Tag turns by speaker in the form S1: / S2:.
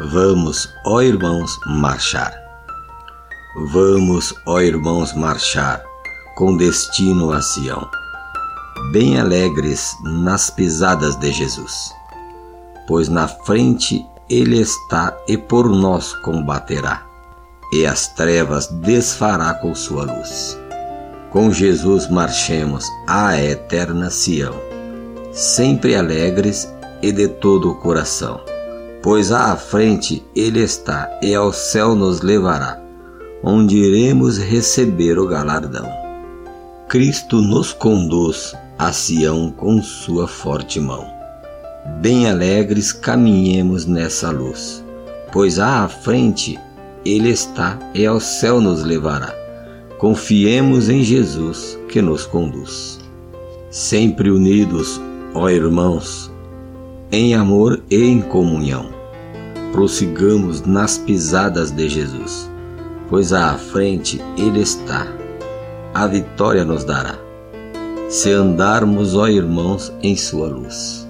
S1: Vamos, ó irmãos, marchar. Vamos, ó irmãos, marchar com destino a Sião, bem alegres nas pisadas de Jesus, pois na frente ele está e por nós combaterá, e as trevas desfará com sua luz. Com Jesus marchemos à eterna Sião, sempre alegres e de todo o coração, pois à frente ele está e ao céu nos levará, onde iremos receber o galardão. Cristo nos conduz a Sião com sua forte mão. Bem alegres caminhemos nessa luz, pois à frente ele está e ao céu nos levará Confiemos em Jesus que nos conduz. Sempre unidos, ó irmãos, em amor e em comunhão, prossigamos nas pisadas de Jesus, pois à frente Ele está, a vitória nos dará, se andarmos, ó irmãos, em Sua luz.